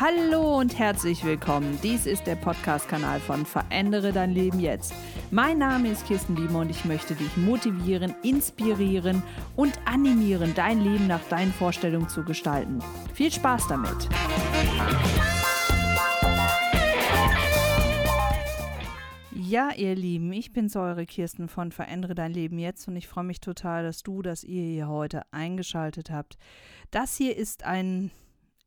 Hallo und herzlich willkommen. Dies ist der Podcast-Kanal von Verändere dein Leben jetzt. Mein Name ist Kirsten Biemer und ich möchte dich motivieren, inspirieren und animieren, dein Leben nach deinen Vorstellungen zu gestalten. Viel Spaß damit! Ja, ihr Lieben, ich bin's eure Kirsten von Verändere dein Leben jetzt und ich freue mich total, dass du, dass ihr hier heute eingeschaltet habt. Das hier ist ein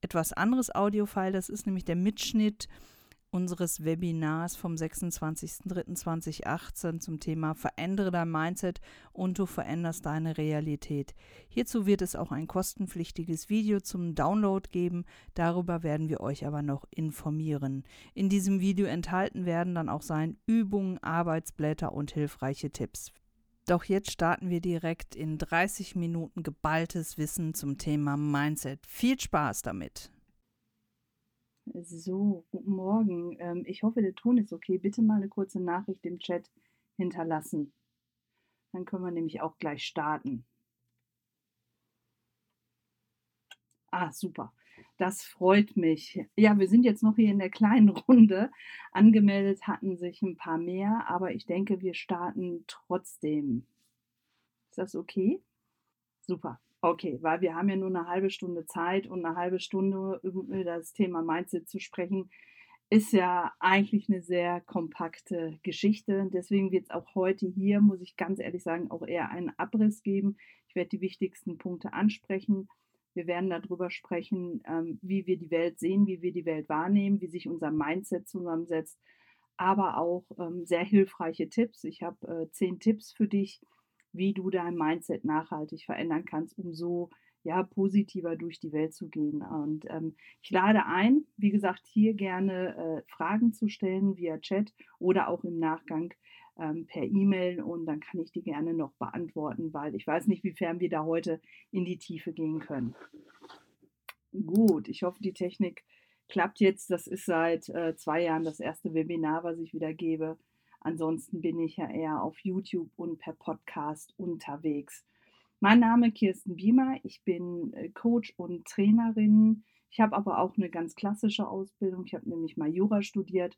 etwas anderes Audiofile. Das ist nämlich der Mitschnitt unseres Webinars vom 26.03.2018 zum Thema Verändere dein Mindset und du veränderst deine Realität. Hierzu wird es auch ein kostenpflichtiges Video zum Download geben. Darüber werden wir euch aber noch informieren. In diesem Video enthalten werden dann auch sein Übungen, Arbeitsblätter und hilfreiche Tipps. Doch jetzt starten wir direkt in 30 Minuten geballtes Wissen zum Thema Mindset. Viel Spaß damit! So, guten Morgen. Ähm, ich hoffe, der Ton ist okay. Bitte mal eine kurze Nachricht im Chat hinterlassen. Dann können wir nämlich auch gleich starten. Ah, super. Das freut mich. Ja, wir sind jetzt noch hier in der kleinen Runde. Angemeldet hatten sich ein paar mehr, aber ich denke, wir starten trotzdem. Ist das okay? Super. Okay, weil wir haben ja nur eine halbe Stunde Zeit und eine halbe Stunde über das Thema Mindset zu sprechen, ist ja eigentlich eine sehr kompakte Geschichte. Deswegen wird es auch heute hier, muss ich ganz ehrlich sagen, auch eher einen Abriss geben. Ich werde die wichtigsten Punkte ansprechen wir werden darüber sprechen, ähm, wie wir die Welt sehen, wie wir die Welt wahrnehmen, wie sich unser Mindset zusammensetzt, aber auch ähm, sehr hilfreiche Tipps. Ich habe äh, zehn Tipps für dich, wie du dein Mindset nachhaltig verändern kannst, um so ja, positiver durch die Welt zu gehen. Und ähm, ich lade ein, wie gesagt, hier gerne äh, Fragen zu stellen via Chat oder auch im Nachgang ähm, per E-Mail und dann kann ich die gerne noch beantworten, weil ich weiß nicht, wiefern wir da heute in die Tiefe gehen können. Gut, ich hoffe, die Technik klappt jetzt. Das ist seit äh, zwei Jahren das erste Webinar, was ich wieder gebe. Ansonsten bin ich ja eher auf YouTube und per Podcast unterwegs. Mein Name ist Kirsten Biemer. Ich bin äh, Coach und Trainerin. Ich habe aber auch eine ganz klassische Ausbildung. Ich habe nämlich mal Jura studiert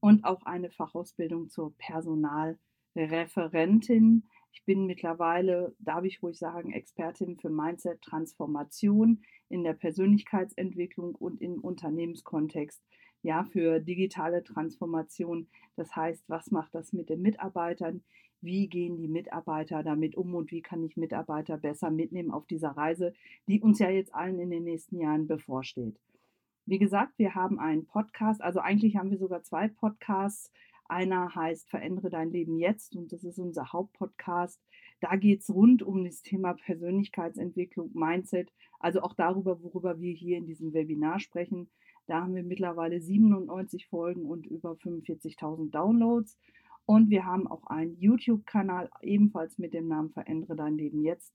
und auch eine Fachausbildung zur Personalreferentin. Ich bin mittlerweile, darf ich ruhig sagen, Expertin für Mindset-Transformation in der Persönlichkeitsentwicklung und im Unternehmenskontext. Ja, für digitale Transformation. Das heißt, was macht das mit den Mitarbeitern? Wie gehen die Mitarbeiter damit um und wie kann ich Mitarbeiter besser mitnehmen auf dieser Reise, die uns ja jetzt allen in den nächsten Jahren bevorsteht? Wie gesagt, wir haben einen Podcast, also eigentlich haben wir sogar zwei Podcasts. Einer heißt Verändere dein Leben jetzt und das ist unser Hauptpodcast. Da geht es rund um das Thema Persönlichkeitsentwicklung, Mindset, also auch darüber, worüber wir hier in diesem Webinar sprechen. Da haben wir mittlerweile 97 Folgen und über 45.000 Downloads. Und wir haben auch einen YouTube-Kanal, ebenfalls mit dem Namen Verändere dein Leben jetzt.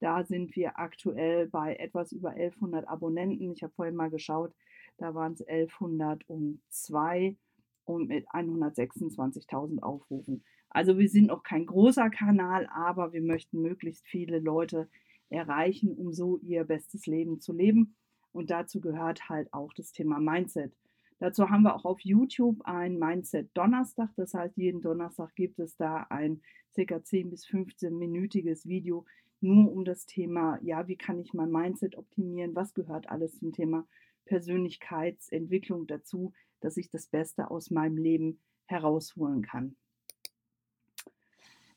Da sind wir aktuell bei etwas über 1100 Abonnenten. Ich habe vorhin mal geschaut, da waren es 1102 und mit 126.000 Aufrufen. Also wir sind noch kein großer Kanal, aber wir möchten möglichst viele Leute erreichen, um so ihr bestes Leben zu leben. Und dazu gehört halt auch das Thema Mindset. Dazu haben wir auch auf YouTube ein Mindset Donnerstag. Das heißt, jeden Donnerstag gibt es da ein circa 10 bis 15 minütiges Video nur um das Thema, ja, wie kann ich mein Mindset optimieren? Was gehört alles zum Thema Persönlichkeitsentwicklung dazu, dass ich das Beste aus meinem Leben herausholen kann.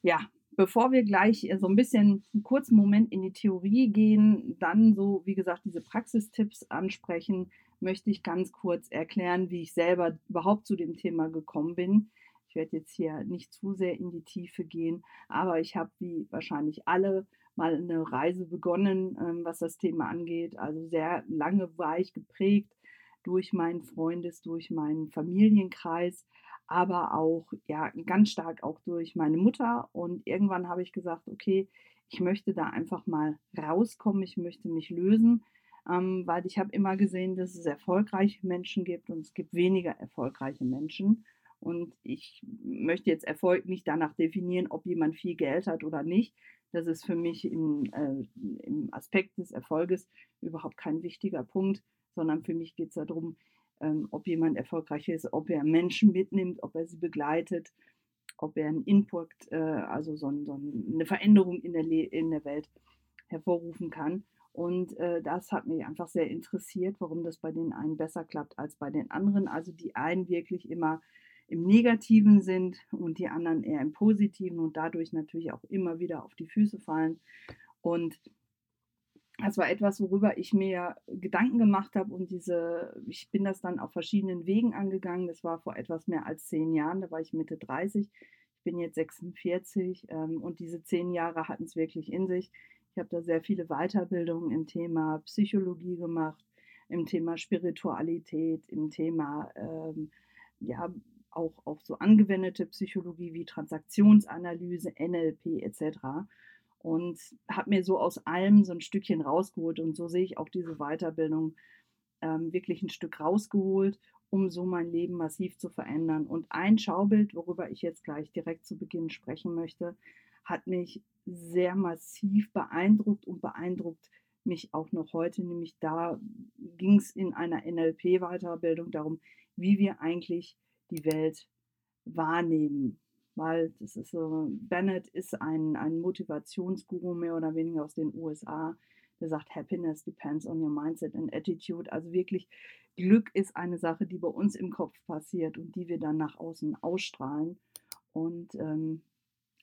Ja, bevor wir gleich so ein bisschen einen kurzen Moment in die Theorie gehen, dann so, wie gesagt, diese Praxistipps ansprechen, möchte ich ganz kurz erklären, wie ich selber überhaupt zu dem Thema gekommen bin. Ich werde jetzt hier nicht zu sehr in die Tiefe gehen, aber ich habe, wie wahrscheinlich alle, mal eine Reise begonnen, ähm, was das Thema angeht. Also sehr lange war ich geprägt durch meinen Freundes, durch meinen Familienkreis, aber auch ja ganz stark auch durch meine Mutter. Und irgendwann habe ich gesagt, okay, ich möchte da einfach mal rauskommen, ich möchte mich lösen, ähm, weil ich habe immer gesehen, dass es erfolgreiche Menschen gibt und es gibt weniger erfolgreiche Menschen. Und ich möchte jetzt Erfolg nicht danach definieren, ob jemand viel Geld hat oder nicht, das ist für mich im, äh, im Aspekt des Erfolges überhaupt kein wichtiger Punkt, sondern für mich geht es darum, ähm, ob jemand erfolgreich ist, ob er Menschen mitnimmt, ob er sie begleitet, ob er einen Input, äh, also so, ein, so, eine Veränderung in der, in der Welt hervorrufen kann. Und äh, das hat mich einfach sehr interessiert, warum das bei den einen besser klappt als bei den anderen. Also die einen wirklich immer im Negativen sind und die anderen eher im Positiven und dadurch natürlich auch immer wieder auf die Füße fallen. Und das war etwas, worüber ich mir Gedanken gemacht habe und diese, ich bin das dann auf verschiedenen Wegen angegangen. Das war vor etwas mehr als zehn Jahren, da war ich Mitte 30. Ich bin jetzt 46 ähm, und diese zehn Jahre hatten es wirklich in sich. Ich habe da sehr viele Weiterbildungen im Thema Psychologie gemacht, im Thema Spiritualität, im Thema ähm, ja auch, auch so angewendete Psychologie wie Transaktionsanalyse, NLP etc und habe mir so aus allem so ein Stückchen rausgeholt. Und so sehe ich auch diese Weiterbildung ähm, wirklich ein Stück rausgeholt, um so mein Leben massiv zu verändern. Und ein Schaubild, worüber ich jetzt gleich direkt zu Beginn sprechen möchte, hat mich sehr massiv beeindruckt und beeindruckt mich auch noch heute. Nämlich da ging es in einer NLP-Weiterbildung darum, wie wir eigentlich die Welt wahrnehmen weil das ist so, Bennett ist ein, ein Motivationsguru mehr oder weniger aus den USA, der sagt, Happiness depends on your mindset and attitude. Also wirklich, Glück ist eine Sache, die bei uns im Kopf passiert und die wir dann nach außen ausstrahlen. Und ähm,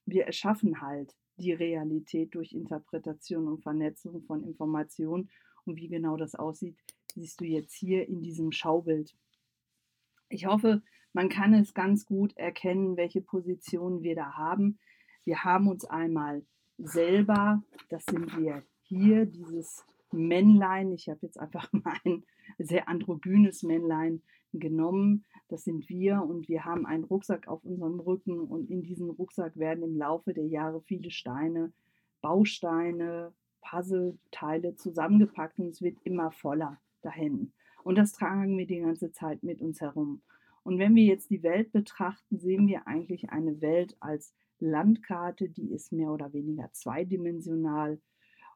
wir erschaffen halt die Realität durch Interpretation und Vernetzung von Informationen. Und wie genau das aussieht, siehst du jetzt hier in diesem Schaubild. Ich hoffe, man kann es ganz gut erkennen, welche Positionen wir da haben. Wir haben uns einmal selber, das sind wir hier, dieses Männlein. Ich habe jetzt einfach mal ein sehr androgynes Männlein genommen. Das sind wir und wir haben einen Rucksack auf unserem Rücken und in diesen Rucksack werden im Laufe der Jahre viele Steine, Bausteine, Puzzleteile zusammengepackt und es wird immer voller dahin. Und das tragen wir die ganze Zeit mit uns herum. Und wenn wir jetzt die Welt betrachten, sehen wir eigentlich eine Welt als Landkarte, die ist mehr oder weniger zweidimensional.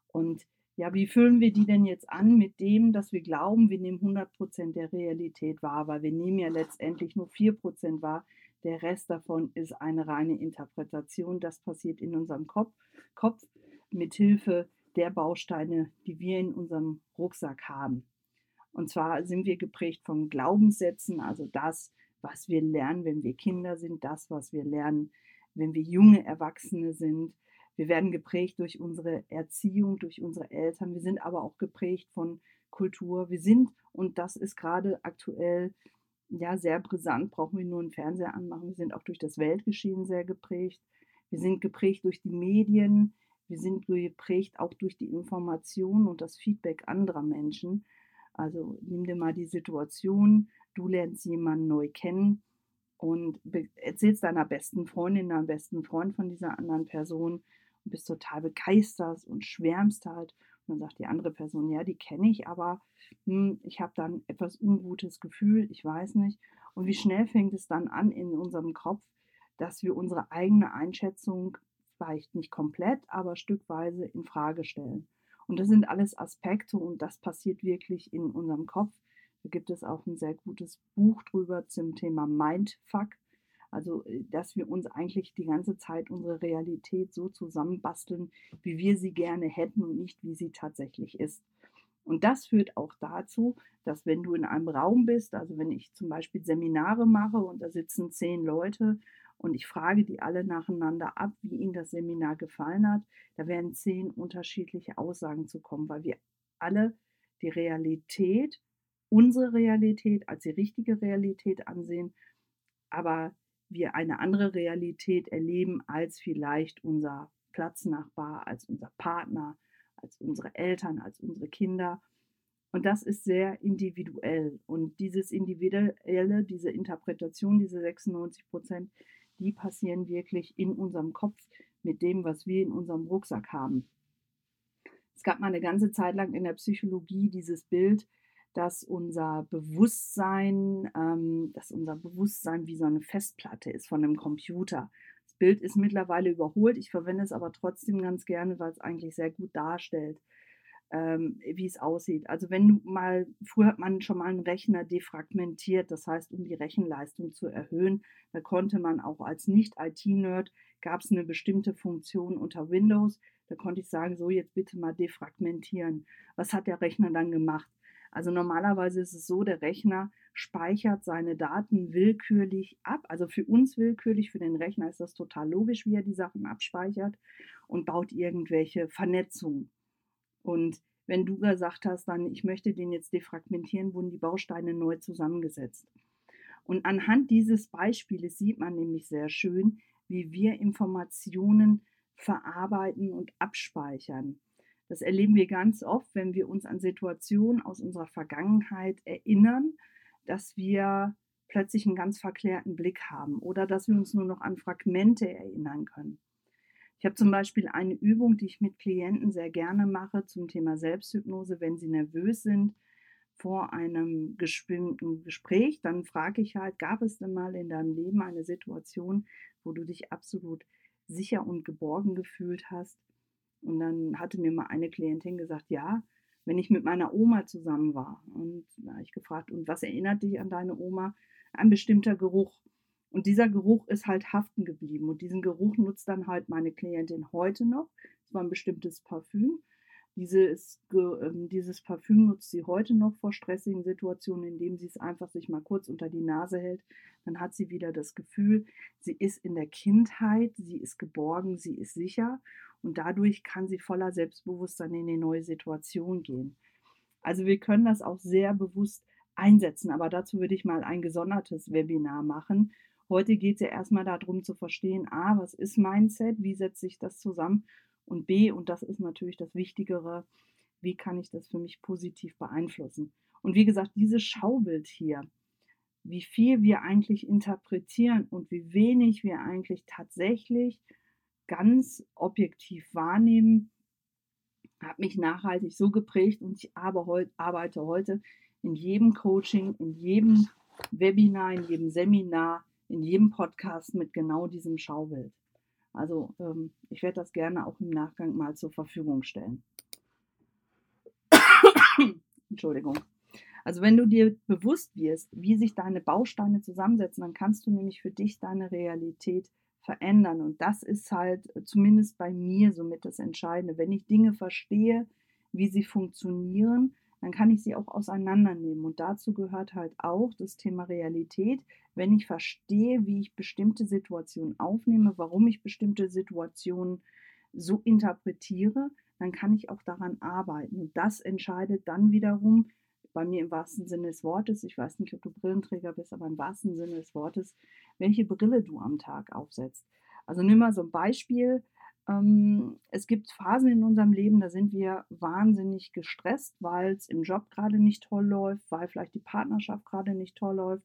Und ja, wie füllen wir die denn jetzt an mit dem, dass wir glauben, wir nehmen 100 Prozent der Realität wahr, weil wir nehmen ja letztendlich nur 4 Prozent wahr. Der Rest davon ist eine reine Interpretation. Das passiert in unserem Kopf, Kopf mit Hilfe der Bausteine, die wir in unserem Rucksack haben. Und zwar sind wir geprägt von Glaubenssätzen, also das, was wir lernen, wenn wir Kinder sind, das, was wir lernen, wenn wir junge Erwachsene sind. Wir werden geprägt durch unsere Erziehung, durch unsere Eltern. Wir sind aber auch geprägt von Kultur. Wir sind, und das ist gerade aktuell ja sehr brisant, brauchen wir nur einen Fernseher anmachen. Wir sind auch durch das Weltgeschehen sehr geprägt. Wir sind geprägt durch die Medien. Wir sind geprägt auch durch die Information und das Feedback anderer Menschen. Also nimm dir mal die Situation, du lernst jemanden neu kennen und erzählst deiner besten Freundin, deinem besten Freund von dieser anderen Person und bist total begeistert und schwärmst halt. Und dann sagt die andere Person, ja, die kenne ich, aber hm, ich habe dann etwas ungutes Gefühl, ich weiß nicht. Und wie schnell fängt es dann an in unserem Kopf, dass wir unsere eigene Einschätzung vielleicht nicht komplett, aber stückweise in Frage stellen. Und das sind alles Aspekte und das passiert wirklich in unserem Kopf. Da gibt es auch ein sehr gutes Buch drüber zum Thema Mindfuck. Also, äh, dass wir uns eigentlich die ganze Zeit unsere Realität so zusammenbasteln, wie wir sie gerne hätten und nicht, wie sie tatsächlich ist. Und das führt auch dazu, dass wenn du in einem Raum bist, also wenn ich zum Beispiel Seminare mache und da sitzen zehn Leute und ich frage die alle nacheinander ab, wie ihnen das Seminar gefallen hat. Da werden zehn unterschiedliche Aussagen zu kommen, weil wir alle die Realität, unsere Realität als die richtige Realität ansehen, aber wir eine andere Realität erleben als vielleicht unser Platznachbar, als unser Partner, als unsere Eltern, als unsere Kinder. Und das ist sehr individuell. Und dieses Individuelle, diese Interpretation, diese 96 Prozent, die passieren wirklich in unserem Kopf mit dem, was wir in unserem Rucksack haben. Es gab mal eine ganze Zeit lang in der Psychologie dieses Bild, dass unser Bewusstsein, ähm, dass unser Bewusstsein wie so eine Festplatte ist von einem Computer. Das Bild ist mittlerweile überholt, ich verwende es aber trotzdem ganz gerne, weil es eigentlich sehr gut darstellt. Ähm, wie es aussieht. Also wenn du mal, früher hat man schon mal einen Rechner defragmentiert, das heißt, um die Rechenleistung zu erhöhen, da konnte man auch als Nicht-IT-Nerd, gab es eine bestimmte Funktion unter Windows, da konnte ich sagen, so jetzt bitte mal defragmentieren. Was hat der Rechner dann gemacht? Also normalerweise ist es so, der Rechner speichert seine Daten willkürlich ab. Also für uns willkürlich, für den Rechner ist das total logisch, wie er die Sachen abspeichert und baut irgendwelche Vernetzungen. Und wenn du gesagt hast, dann ich möchte den jetzt defragmentieren, wurden die Bausteine neu zusammengesetzt. Und anhand dieses Beispieles sieht man nämlich sehr schön, wie wir Informationen verarbeiten und abspeichern. Das erleben wir ganz oft, wenn wir uns an Situationen aus unserer Vergangenheit erinnern, dass wir plötzlich einen ganz verklärten Blick haben oder dass wir uns nur noch an Fragmente erinnern können. Ich habe zum Beispiel eine Übung, die ich mit Klienten sehr gerne mache zum Thema Selbsthypnose, wenn sie nervös sind vor einem bestimmten Gespräch, dann frage ich halt, gab es denn mal in deinem Leben eine Situation, wo du dich absolut sicher und geborgen gefühlt hast? Und dann hatte mir mal eine Klientin gesagt, ja, wenn ich mit meiner Oma zusammen war. Und da habe ich gefragt, und was erinnert dich an deine Oma? Ein bestimmter Geruch. Und dieser Geruch ist halt haften geblieben. Und diesen Geruch nutzt dann halt meine Klientin heute noch. Es war ein bestimmtes Parfüm. Dieses, ähm, dieses Parfüm nutzt sie heute noch vor stressigen Situationen, indem sie es einfach sich mal kurz unter die Nase hält. Dann hat sie wieder das Gefühl, sie ist in der Kindheit, sie ist geborgen, sie ist sicher und dadurch kann sie voller Selbstbewusstsein in die neue Situation gehen. Also wir können das auch sehr bewusst einsetzen, aber dazu würde ich mal ein gesondertes Webinar machen. Heute geht es ja erstmal darum zu verstehen, a, was ist Mindset, wie setzt sich das zusammen und b, und das ist natürlich das Wichtigere, wie kann ich das für mich positiv beeinflussen. Und wie gesagt, dieses Schaubild hier, wie viel wir eigentlich interpretieren und wie wenig wir eigentlich tatsächlich ganz objektiv wahrnehmen, hat mich nachhaltig so geprägt und ich arbeite heute in jedem Coaching, in jedem Webinar, in jedem Seminar, in jedem Podcast mit genau diesem Schaubild. Also ähm, ich werde das gerne auch im Nachgang mal zur Verfügung stellen. Entschuldigung. Also wenn du dir bewusst wirst, wie sich deine Bausteine zusammensetzen, dann kannst du nämlich für dich deine Realität verändern. Und das ist halt äh, zumindest bei mir somit das Entscheidende. Wenn ich Dinge verstehe, wie sie funktionieren, dann kann ich sie auch auseinandernehmen. Und dazu gehört halt auch das Thema Realität. Wenn ich verstehe, wie ich bestimmte Situationen aufnehme, warum ich bestimmte Situationen so interpretiere, dann kann ich auch daran arbeiten. Und das entscheidet dann wiederum, bei mir im wahrsten Sinne des Wortes, ich weiß nicht, ob du Brillenträger bist, aber im wahrsten Sinne des Wortes, welche Brille du am Tag aufsetzt. Also nimm mal so ein Beispiel. Ähm, es gibt Phasen in unserem Leben, da sind wir wahnsinnig gestresst, weil es im Job gerade nicht toll läuft, weil vielleicht die Partnerschaft gerade nicht toll läuft,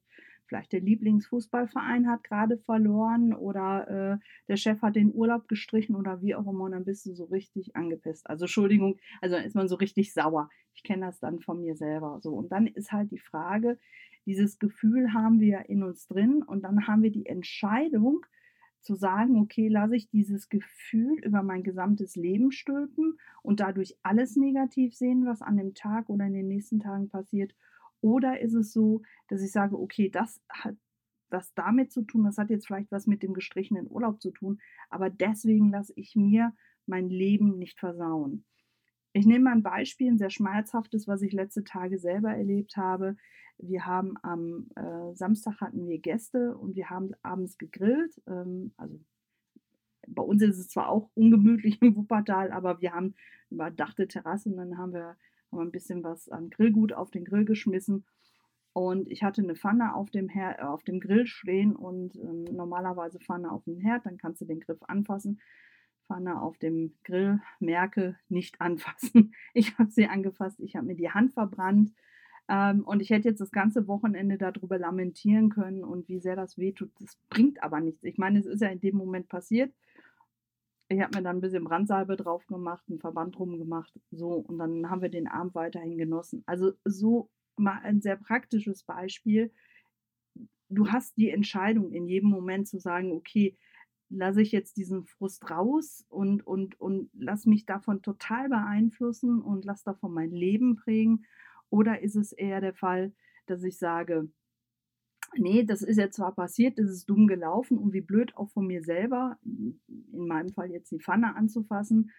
vielleicht der Lieblingsfußballverein hat gerade verloren oder äh, der Chef hat den Urlaub gestrichen oder wie auch immer und dann bist du so richtig angepisst. Also Entschuldigung, also ist man so richtig sauer. Ich kenne das dann von mir selber so. Und dann ist halt die Frage, dieses Gefühl haben wir in uns drin und dann haben wir die Entscheidung zu sagen, okay, lasse ich dieses Gefühl über mein gesamtes Leben stülpen und dadurch alles negativ sehen, was an dem Tag oder in den nächsten Tagen passiert oder ist es so, dass ich sage, okay, das hat was damit zu tun, das hat jetzt vielleicht was mit dem gestrichenen Urlaub zu tun, aber deswegen lasse ich mir mein Leben nicht versauen. Ich nehme mal ein Beispiel, ein sehr schmerzhaftes, was ich letzte Tage selber erlebt habe. Wir haben am äh, Samstag hatten wir Gäste und wir haben abends gegrillt. Ähm, also bei uns ist es zwar auch ungemütlich im Wuppertal, aber wir haben überdachte Terrasse und dann haben wir haben ein bisschen was an Grillgut auf den Grill geschmissen. Und ich hatte eine Pfanne auf dem, Her äh, auf dem Grill stehen und ähm, normalerweise Pfanne auf dem Herd, dann kannst du den Griff anfassen. Pfanne auf dem Grill, merke, nicht anfassen. Ich habe sie angefasst, ich habe mir die Hand verbrannt. Ähm, und ich hätte jetzt das ganze Wochenende darüber lamentieren können und wie sehr das wehtut. Das bringt aber nichts. Ich meine, es ist ja in dem Moment passiert. Ich habe mir dann ein bisschen Brandsalbe drauf gemacht, einen Verband drum gemacht, so und dann haben wir den Abend weiterhin genossen. Also so mal ein sehr praktisches Beispiel. Du hast die Entscheidung in jedem Moment zu sagen, okay, lasse ich jetzt diesen Frust raus und, und, und lasse mich davon total beeinflussen und lasse davon mein Leben prägen? Oder ist es eher der Fall, dass ich sage, nee, das ist jetzt zwar passiert, das ist dumm gelaufen und wie blöd auch von mir selber, in meinem Fall jetzt die Pfanne anzufassen,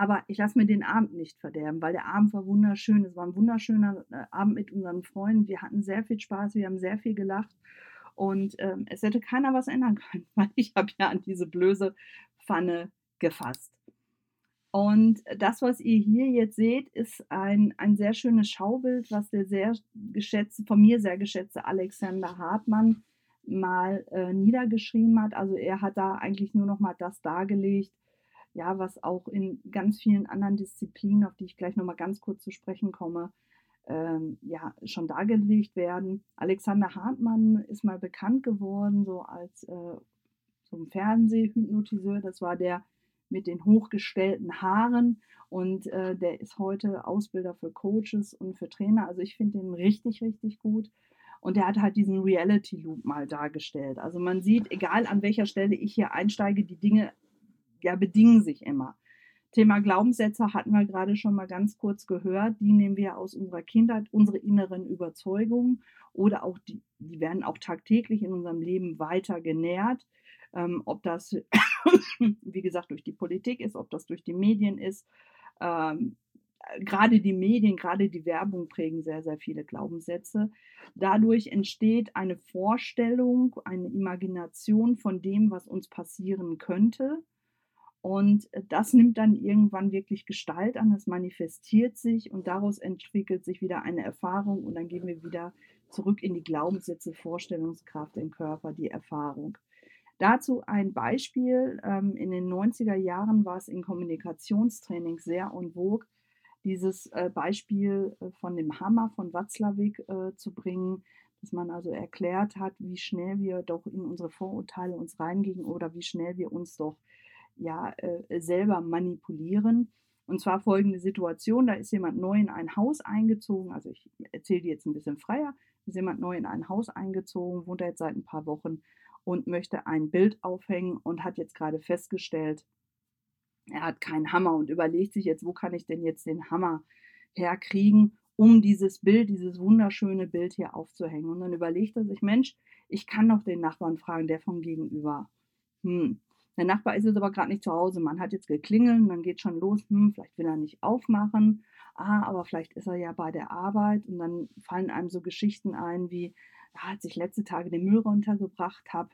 aber ich lasse mir den Abend nicht verderben, weil der Abend war wunderschön. Es war ein wunderschöner äh, Abend mit unseren Freunden. Wir hatten sehr viel Spaß, wir haben sehr viel gelacht. Und ähm, es hätte keiner was ändern können, weil ich habe ja an diese blöse Pfanne gefasst. Und das, was ihr hier jetzt seht, ist ein, ein sehr schönes Schaubild, was der sehr geschätzte, von mir sehr geschätzte Alexander Hartmann mal äh, niedergeschrieben hat. Also er hat da eigentlich nur noch mal das dargelegt, ja, was auch in ganz vielen anderen Disziplinen, auf die ich gleich nochmal ganz kurz zu sprechen komme, ähm, ja, schon dargelegt werden. Alexander Hartmann ist mal bekannt geworden, so als äh, so ein Fernsehhypnotiseur. Das war der mit den hochgestellten Haaren und äh, der ist heute Ausbilder für Coaches und für Trainer. Also ich finde den richtig, richtig gut. Und der hat halt diesen Reality Loop mal dargestellt. Also man sieht, egal an welcher Stelle ich hier einsteige, die Dinge ja, bedingen sich immer. Thema Glaubenssätze hatten wir gerade schon mal ganz kurz gehört. Die nehmen wir aus unserer Kindheit, unsere inneren Überzeugungen oder auch die, die werden auch tagtäglich in unserem Leben weiter genährt. Ähm, ob das, wie gesagt, durch die Politik ist, ob das durch die Medien ist. Ähm, gerade die Medien, gerade die Werbung prägen sehr, sehr viele Glaubenssätze. Dadurch entsteht eine Vorstellung, eine Imagination von dem, was uns passieren könnte. Und äh, das nimmt dann irgendwann wirklich Gestalt an, es manifestiert sich und daraus entwickelt sich wieder eine Erfahrung und dann gehen wir wieder zurück in die Glaubenssätze, Vorstellungskraft, den Körper, die Erfahrung. Dazu ein Beispiel. Ähm, in den 90er Jahren war es in Kommunikationstraining sehr en vogue, dieses äh, Beispiel äh, von dem Hammer von Watzlawick zu bringen, dass man also erklärt hat, wie schnell wir doch in unsere Vorurteile uns reingehen oder wie schnell wir uns doch ja, äh, selber manipulieren. Und zwar folgende Situation, da ist jemand neu in ein Haus eingezogen, also ich erzähle die jetzt ein bisschen freier, ist jemand neu in ein Haus eingezogen, wohnt jetzt seit ein paar Wochen und möchte ein Bild aufhängen und hat jetzt gerade festgestellt, er hat keinen Hammer und überlegt sich jetzt, wo kann ich denn jetzt den Hammer herkriegen, um dieses Bild, dieses wunderschöne Bild hier aufzuhängen. Und dann überlegt er sich, Mensch, ich kann doch den Nachbarn fragen, der vom Gegenüber. Hm, der Nachbar ist jetzt aber gerade nicht zu Hause. Man hat jetzt geklingelt, dann geht schon los, hm, vielleicht will er nicht aufmachen. Ah, aber vielleicht ist er ja bei der Arbeit und dann fallen einem so Geschichten ein, wie, ja, als ich letzte Tage den Müll runtergebracht habe,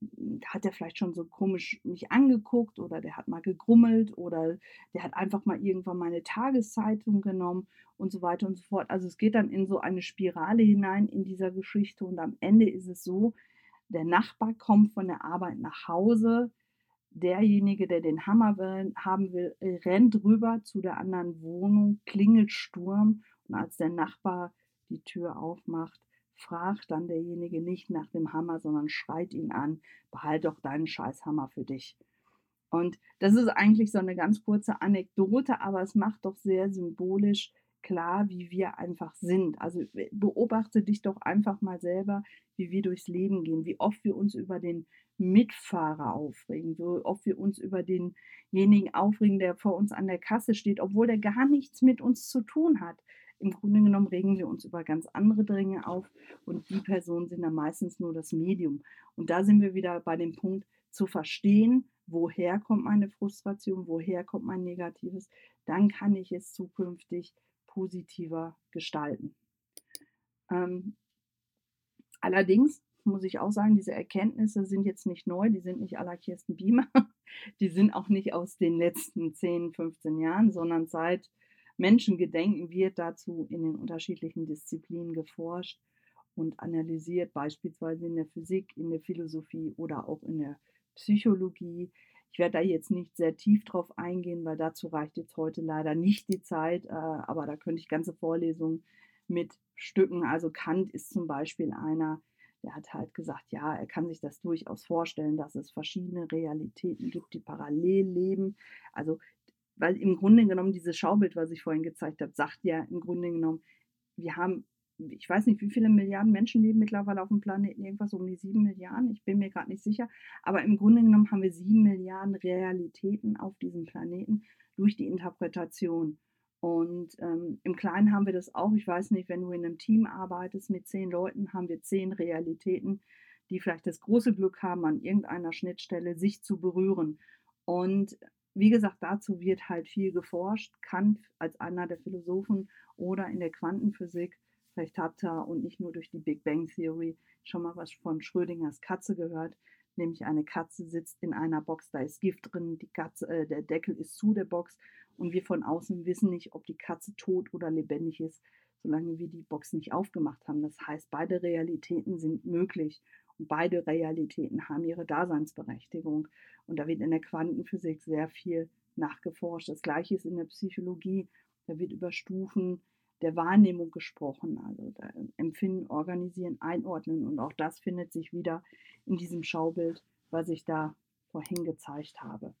hm, hat er vielleicht schon so komisch mich angeguckt oder der hat mal gegrummelt oder der hat einfach mal irgendwann meine Tageszeitung genommen und so weiter und so fort. Also es geht dann in so eine Spirale hinein in dieser Geschichte und am Ende ist es so, der Nachbar kommt von der Arbeit nach Hause, derjenige, der den Hammer haben will, äh, rennt rüber zu der anderen Wohnung, klingelt Sturm und als der Nachbar die Tür aufmacht, fragt dann derjenige nicht nach dem Hammer, sondern schreit ihn an, behalt doch deinen Scheißhammer für dich. Und das ist eigentlich so eine ganz kurze Anekdote, aber es macht doch sehr symbolisch klar, wie wir einfach sind. Also beobachte dich doch einfach mal selber, wie wir durchs Leben gehen, wie oft wir uns über den Mitfahrer aufregen, so oft wir uns über denjenigen aufregen, der vor uns an der Kasse steht, obwohl der gar nichts mit uns zu tun hat. Im Grunde genommen regen wir uns über ganz andere Dinge auf und die Personen sind dann meistens nur das Medium. Und da sind wir wieder bei dem Punkt zu verstehen, woher kommt meine Frustration, woher kommt mein Negatives, dann kann ich es zukünftig positiver gestalten. Ähm, allerdings muss ich auch sagen, diese Erkenntnisse sind jetzt nicht neu, die sind nicht aller Kirsten Biemer, die sind auch nicht aus den letzten 10, 15 Jahren, sondern seit Menschengedenken wird dazu in den unterschiedlichen Disziplinen geforscht und analysiert, beispielsweise in der Physik, in der Philosophie oder auch in der Psychologie. Ich werde da jetzt nicht sehr tief drauf eingehen, weil dazu reicht jetzt heute leider nicht die Zeit, äh, aber da könnte ich ganze Vorlesungen mit Stücken. Also Kant ist zum Beispiel einer, der hat halt gesagt, ja, er kann sich das durchaus vorstellen, dass es verschiedene Realitäten gibt, die parallel leben. Also, weil im Grunde genommen dieses Schaubild, was ich vorhin gezeigt habe, sagt ja im Grunde genommen, wir haben ich weiß nicht, wie viele Milliarden Menschen leben mittlerweile auf dem Planeten, irgendwas um die sieben Milliarden, ich bin mir gerade nicht sicher, aber im Grunde genommen haben wir sieben Milliarden Realitäten auf diesem Planeten durch die Interpretation. Und ähm, im Kleinen haben wir das auch. Ich weiß nicht, wenn du in einem Team arbeitest mit zehn Leuten, haben wir zehn Realitäten, die vielleicht das große Glück haben, an irgendeiner Schnittstelle sich zu berühren. Und wie gesagt, dazu wird halt viel geforscht. Kant als einer der Philosophen oder in der Quantenphysik, vielleicht habt ihr und nicht nur durch die Big Bang Theory schon mal was von Schrödingers Katze gehört. Nämlich eine Katze sitzt in einer Box, da ist Gift drin, die Katze, äh, der Deckel ist zu der Box und wir von außen wissen nicht, ob die Katze tot oder lebendig ist, solange wir die Box nicht aufgemacht haben. Das heißt, beide Realitäten sind möglich und beide Realitäten haben ihre Daseinsberechtigung. Und da wird in der Quantenphysik sehr viel nachgeforscht. Das gleiche ist in der Psychologie. Da wird über Stufen der Wahrnehmung gesprochen, also Empfinden, Organisieren, Einordnen. Und auch das findet sich wieder in diesem Schaubild, was ich da vorhin gezeigt habe.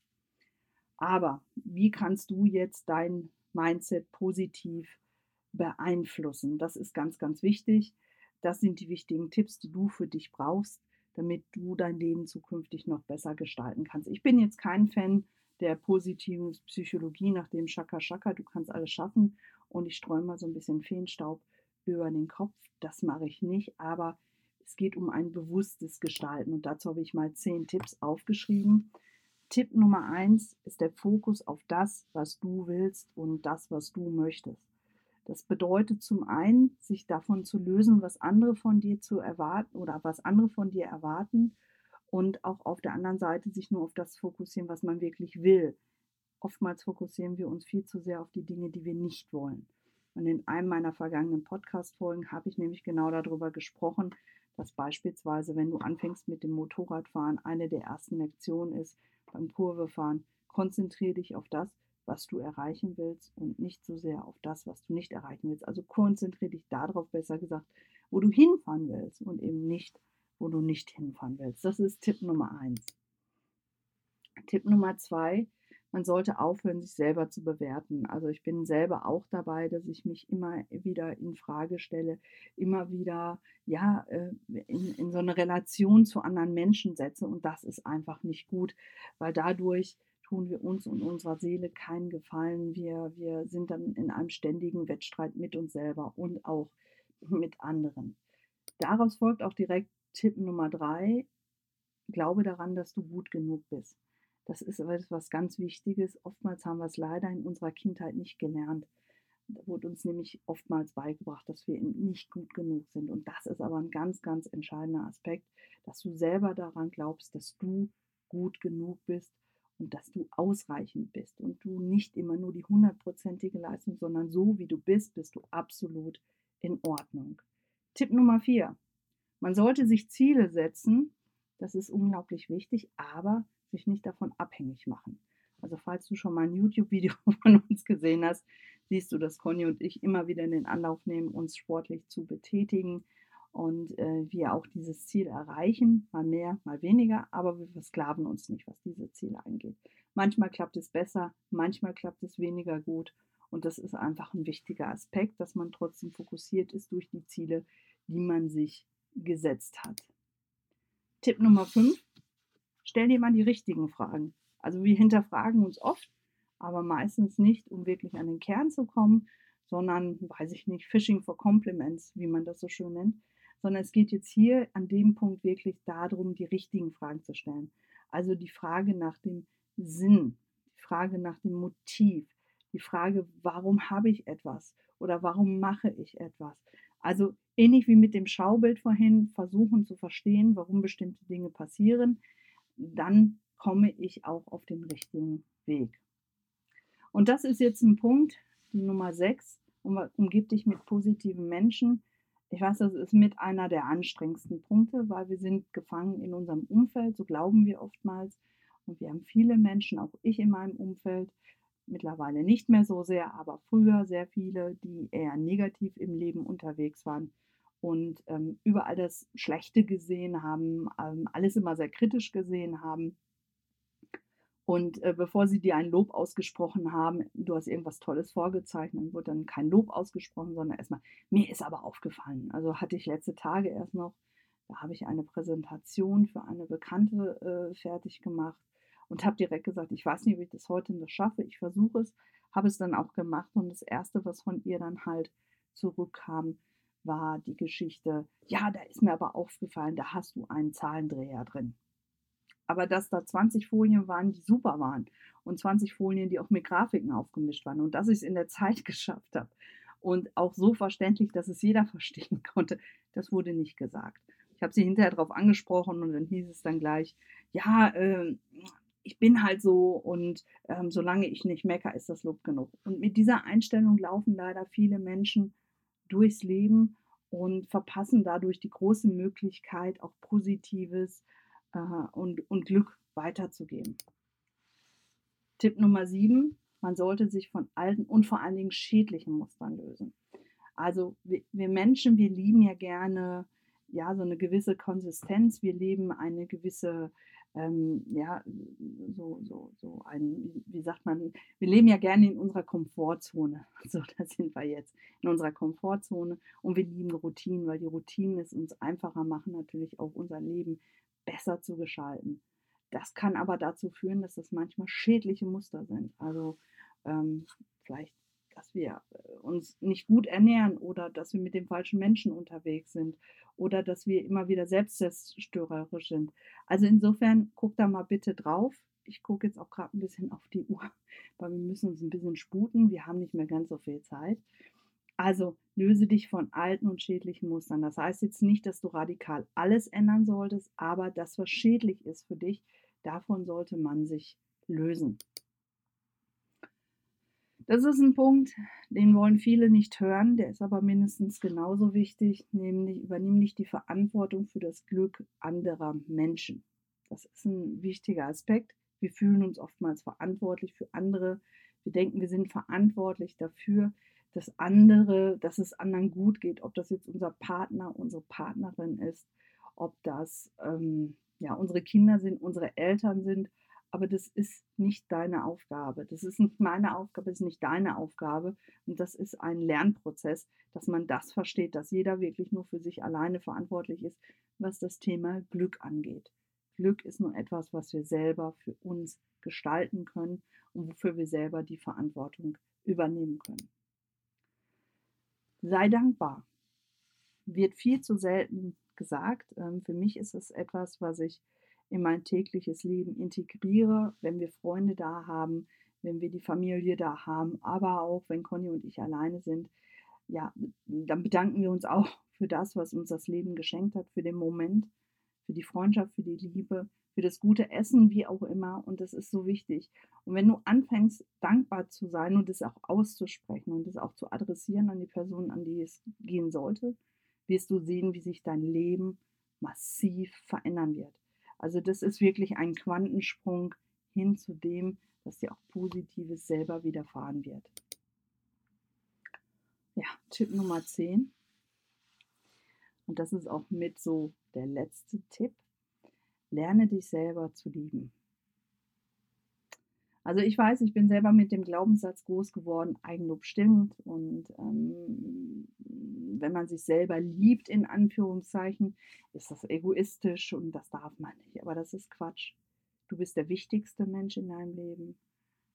Aber wie kannst du jetzt dein Mindset positiv beeinflussen? Das ist ganz, ganz wichtig. Das sind die wichtigen Tipps, die du für dich brauchst, damit du dein Leben zukünftig noch besser gestalten kannst. Ich bin jetzt kein Fan der positiven Psychologie nach dem Shaka Shaka, du kannst alles schaffen und ich streue mal so ein bisschen Feenstaub über den Kopf. Das mache ich nicht, aber es geht um ein bewusstes Gestalten und dazu habe ich mal zehn Tipps aufgeschrieben. Tipp Nummer eins ist der Fokus auf das, was du willst und das, was du möchtest. Das bedeutet zum einen, sich davon zu lösen, was andere von dir zu erwarten oder was andere von dir erwarten und auch auf der anderen Seite sich nur auf das fokussieren, was man wirklich will. Oftmals fokussieren wir uns viel zu sehr auf die Dinge, die wir nicht wollen. Und in einem meiner vergangenen Podcast-Folgen habe ich nämlich genau darüber gesprochen, dass beispielsweise, wenn du anfängst mit dem Motorradfahren, eine der ersten Lektionen ist beim Kurvefahren, konzentriere dich auf das, was du erreichen willst und nicht so sehr auf das, was du nicht erreichen willst. Also konzentriere dich darauf, besser gesagt, wo du hinfahren willst und eben nicht, wo du nicht hinfahren willst. Das ist Tipp Nummer eins. Tipp Nummer zwei, man sollte aufhören, sich selber zu bewerten. Also ich bin selber auch dabei, dass ich mich immer wieder in Frage stelle, immer wieder ja äh, in, in so eine Relation zu anderen Menschen setze und das ist einfach nicht gut, weil dadurch tun wir uns und unserer Seele keinen Gefallen. Wir, wir sind dann in einem ständigen Wettstreit mit uns selber und auch mit anderen. Daraus folgt auch direkt Tipp Nummer drei. Glaube daran, dass du gut genug bist. Das ist etwas ganz Wichtiges. Oftmals haben wir es leider in unserer Kindheit nicht gelernt. Da wurde uns nämlich oftmals beigebracht, dass wir nicht gut genug sind. Und das ist aber ein ganz, ganz entscheidender Aspekt, dass du selber daran glaubst, dass du gut genug bist und dass du ausreichend bist und du nicht immer nur die hundertprozentige Leistung, sondern so wie du bist, bist du absolut in Ordnung. Tipp Nummer vier. Man sollte sich Ziele setzen, das ist unglaublich wichtig, aber sich nicht davon abhängig machen. Also falls du schon mal ein YouTube-Video von uns gesehen hast, siehst du, dass Conny und ich immer wieder in den Anlauf nehmen, uns sportlich zu betätigen, und äh, wir auch dieses Ziel erreichen, mal mehr, mal weniger, aber wir versklaven uns nicht, was diese Ziele angeht. Manchmal klappt es besser, manchmal klappt es weniger gut und das ist einfach ein wichtiger Aspekt, dass man trotzdem fokussiert ist durch die Ziele, die man sich gesetzt hat. Tipp Nummer 5, stell dir mal die richtigen Fragen. Also wir hinterfragen uns oft, aber meistens nicht, um wirklich an den Kern zu kommen, sondern, weiß ich nicht, Fishing for Compliments, wie man das so schön nennt sondern es geht jetzt hier an dem Punkt wirklich darum, die richtigen Fragen zu stellen. Also die Frage nach dem Sinn, die Frage nach dem Motiv, die Frage, warum habe ich etwas oder warum mache ich etwas. Also ähnlich wie mit dem Schaubild vorhin, versuchen zu verstehen, warum bestimmte Dinge passieren, dann komme ich auch auf den richtigen Weg. Und das ist jetzt ein Punkt, die Nummer 6, umgib dich mit positiven Menschen, ich weiß, das ist mit einer der anstrengendsten Punkte, weil wir sind gefangen in unserem Umfeld, so glauben wir oftmals. Und wir haben viele Menschen, auch ich in meinem Umfeld, mittlerweile nicht mehr so sehr, aber früher sehr viele, die eher negativ im Leben unterwegs waren und ähm, überall das Schlechte gesehen haben, ähm, alles immer sehr kritisch gesehen haben. Und äh, bevor sie dir ein Lob ausgesprochen haben, du hast irgendwas Tolles vorgezeichnet, wurde dann kein Lob ausgesprochen, sondern erstmal, mir ist aber aufgefallen. Also hatte ich letzte Tage erst noch, da habe ich eine Präsentation für eine Bekannte äh, fertig gemacht und habe direkt gesagt, ich weiß nicht, ob ich das heute noch schaffe, ich versuche es, habe es dann auch gemacht und das Erste, was von ihr dann halt zurückkam, war die Geschichte, ja, da ist mir aber aufgefallen, da hast du einen Zahlendreher drin aber dass da 20 Folien waren, die super waren und 20 Folien, die auch mit Grafiken aufgemischt waren und dass ich es in der Zeit geschafft habe und auch so verständlich, dass es jeder verstehen konnte, das wurde nicht gesagt. Ich habe sie hinterher darauf angesprochen und dann hieß es dann gleich, ja, äh, ich bin halt so und ähm, solange ich nicht mecker, ist das Lob genug. Und mit dieser Einstellung laufen leider viele Menschen durchs Leben und verpassen dadurch die große Möglichkeit, auch Positives äh, und, und Glück weiterzugeben. Tipp Nummer sieben, man sollte sich von alten und vor allen Dingen schädlichen Mustern lösen. Also wir, wir Menschen, wir lieben ja gerne ja so eine gewisse Konsistenz, wir leben eine gewisse ähm, ja, so, so, so ein, wie sagt man, wir leben ja gerne in unserer Komfortzone. So, da sind wir jetzt in unserer Komfortzone und wir lieben Routinen, weil die Routinen es uns einfacher machen, natürlich auch unser Leben besser zu gestalten. Das kann aber dazu führen, dass das manchmal schädliche Muster sind. Also ähm, vielleicht, dass wir äh, uns nicht gut ernähren oder dass wir mit den falschen Menschen unterwegs sind oder dass wir immer wieder selbstzerstörerisch sind. Also insofern guck da mal bitte drauf. Ich gucke jetzt auch gerade ein bisschen auf die Uhr, weil wir müssen uns ein bisschen sputen. Wir haben nicht mehr ganz so viel Zeit. Also löse dich von alten und schädlichen Mustern. Das heißt jetzt nicht, dass du radikal alles ändern solltest, aber das, was schädlich ist für dich, davon sollte man sich lösen. Das ist ein Punkt, den wollen viele nicht hören, der ist aber mindestens genauso wichtig, nämlich übernimm nicht die Verantwortung für das Glück anderer Menschen. Das ist ein wichtiger Aspekt. Wir fühlen uns oftmals verantwortlich für andere. Wir denken, wir sind verantwortlich dafür, dass andere, dass es anderen gut geht, ob das jetzt unser Partner, unsere Partnerin ist, ob das ähm, ja unsere Kinder sind, unsere Eltern sind. Aber das ist nicht deine Aufgabe. Das ist nicht meine Aufgabe, das ist nicht deine Aufgabe. Und das ist ein Lernprozess, dass man das versteht, dass jeder wirklich nur für sich alleine verantwortlich ist, was das Thema Glück angeht. Glück ist nur etwas, was wir selber für uns gestalten können und wofür wir selber die Verantwortung übernehmen können. Sei dankbar. Wird viel zu selten gesagt. Ähm, für mich ist es etwas, was ich in mein tägliches Leben integriere, wenn wir Freunde da haben, wenn wir die Familie da haben, aber auch wenn Conny und ich alleine sind. Ja, dann bedanken wir uns auch für das, was uns das Leben geschenkt hat, für den Moment, für die Freundschaft, für die Liebe, für das gute Essen, wie auch immer. Und das ist so wichtig. Und wenn du anfängst, dankbar zu sein und es auch auszusprechen und es auch zu adressieren an die Person, an die es gehen sollte, wirst du sehen, wie sich dein Leben massiv verändern wird. Also das ist wirklich ein Quantensprung hin zu dem, dass dir auch Positives selber widerfahren wird. Ja, Tipp Nummer 10. Und das ist auch mit so der letzte Tipp. Lerne dich selber zu lieben. Also ich weiß, ich bin selber mit dem Glaubenssatz groß geworden, Eigenlob stimmt. Und ähm, wenn man sich selber liebt, in Anführungszeichen, ist das egoistisch und das darf man nicht. Aber das ist Quatsch. Du bist der wichtigste Mensch in deinem Leben.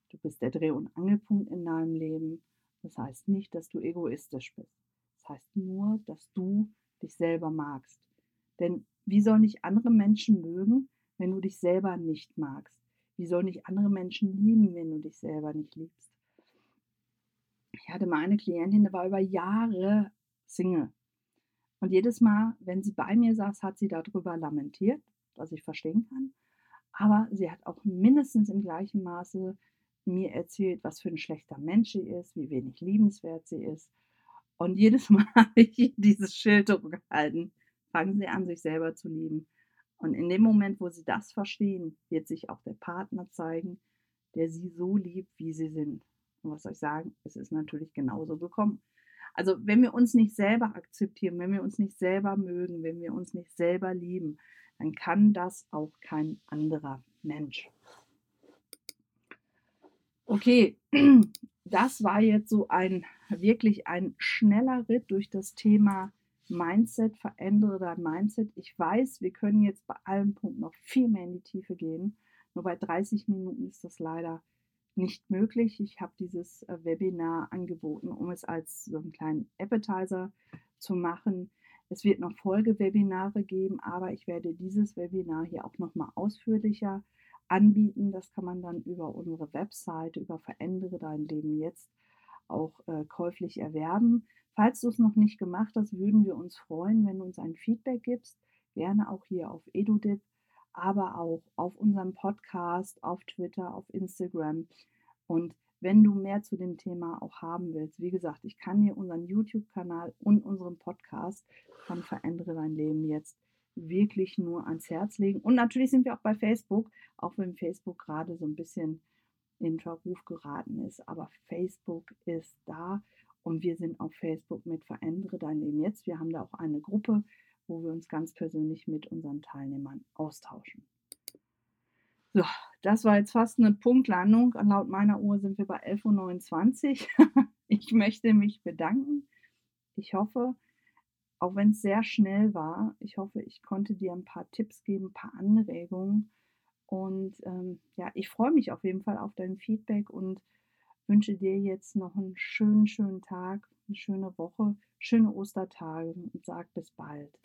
Du bist der Dreh- und Angelpunkt in deinem Leben. Das heißt nicht, dass du egoistisch bist. Das heißt nur, dass du dich selber magst. Denn wie sollen dich andere Menschen mögen, wenn du dich selber nicht magst? Wie sollen dich andere Menschen lieben, wenn du dich selber nicht liebst? Ich hatte mal eine Klientin, die war über Jahre Single. Und jedes Mal, wenn sie bei mir saß, hat sie darüber lamentiert, was ich verstehen kann. Aber sie hat auch mindestens im gleichen Maße mir erzählt, was für ein schlechter Mensch sie ist, wie wenig liebenswert sie ist. Und jedes Mal habe ich dieses Schild hochgehalten fangen sie an, sich selber zu lieben. Und in dem Moment, wo sie das verstehen, wird sich auch der Partner zeigen, der sie so liebt, wie sie sind. Und was soll ich sagen? Es ist natürlich genauso gekommen. Also wenn wir uns nicht selber akzeptieren, wenn wir uns nicht selber mögen, wenn wir uns nicht selber lieben, dann kann das auch kein anderer Mensch. Okay, das war jetzt so ein wirklich ein schneller Ritt durch das Thema Mindset, verändere dein Mindset. Ich weiß, wir können jetzt bei allen Punkten noch viel mehr in die Tiefe gehen. Nur bei 30 Minuten ist das leider nicht möglich. Ich habe dieses äh, Webinar angeboten, um es als so einen kleinen Appetizer zu machen. Es wird noch Folgewebinare geben, aber ich werde dieses Webinar hier auch noch mal ausführlicher anbieten. Das kann man dann über unsere Webseite, über Verändere dein Leben jetzt auch äh, käuflich erwerben. Falls du es noch nicht gemacht hast, würden wir uns freuen, wenn du uns ein Feedback gibst. Gerne auch hier auf EduDip, aber auch auf unserem Podcast, auf Twitter, auf Instagram. Und wenn du mehr zu dem Thema auch haben willst, wie gesagt, ich kann dir unseren YouTube-Kanal und unseren Podcast von Verändere dein Leben jetzt wirklich nur ans Herz legen. Und natürlich sind wir auch bei Facebook, auch wenn Facebook gerade so ein bisschen in Verruf geraten ist. Aber Facebook ist da und wir sind auf Facebook mit Verändere dein Leben jetzt. Wir haben da auch eine Gruppe, wo wir uns ganz persönlich mit unseren Teilnehmern austauschen. So, das war jetzt fast eine Punktlandung. Laut meiner Uhr sind wir bei 11.29 Uhr. ich möchte mich bedanken. Ich hoffe, auch wenn es sehr schnell war, ich hoffe, ich konnte dir ein paar Tipps geben, ein paar Anregungen. Und ähm, ja, ich freue mich auf jeden Fall auf dein Feedback und wünsche dir jetzt noch einen schönen, schönen Tag, eine schöne Woche, schöne Ostertage und sag bis bald.